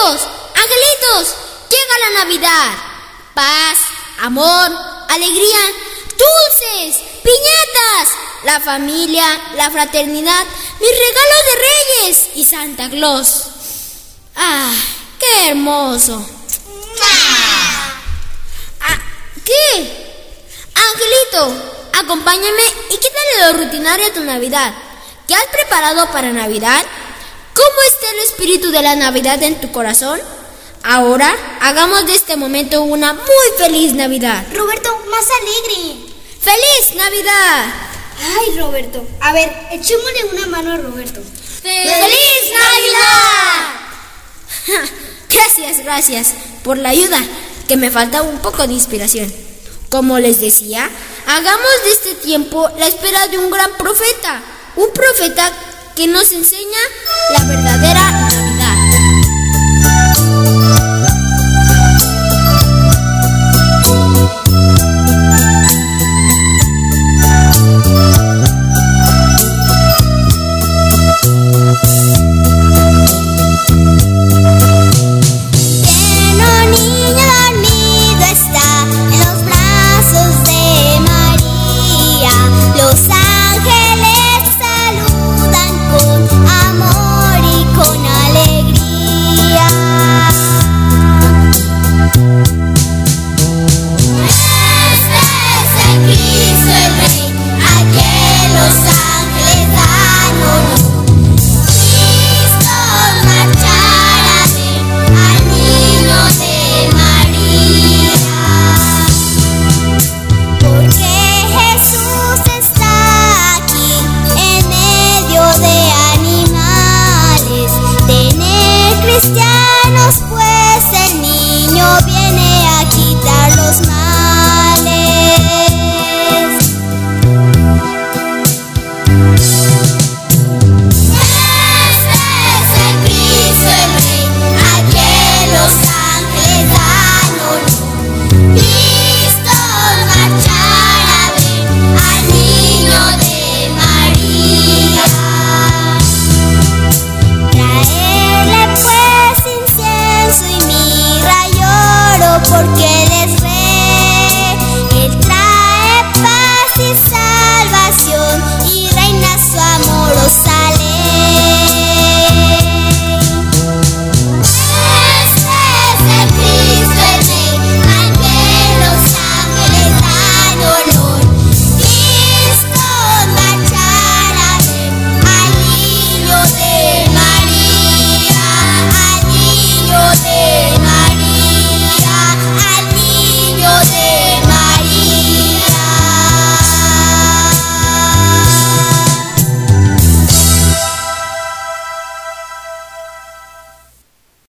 angelitos, angelitos, llega la Navidad. Paz, amor, alegría, dulces, piñatas, la familia, la fraternidad, mis regalos de Reyes y Santa Claus. ¡Ah! ¡Qué hermoso! Ah, ¿Qué? Angelito, acompáñame y quítale lo rutinario a tu Navidad. ¿Qué has preparado para Navidad? ¿Cómo está el espíritu de la Navidad en tu corazón? Ahora hagamos de este momento una muy feliz Navidad. Roberto, más alegre. ¡Feliz Navidad! Ay, Roberto. A ver, echémosle una mano a Roberto. ¡Feliz Navidad! Gracias, gracias por la ayuda, que me falta un poco de inspiración. Como les decía, hagamos de este tiempo la espera de un gran profeta, un profeta que nos enseña la verdadera porque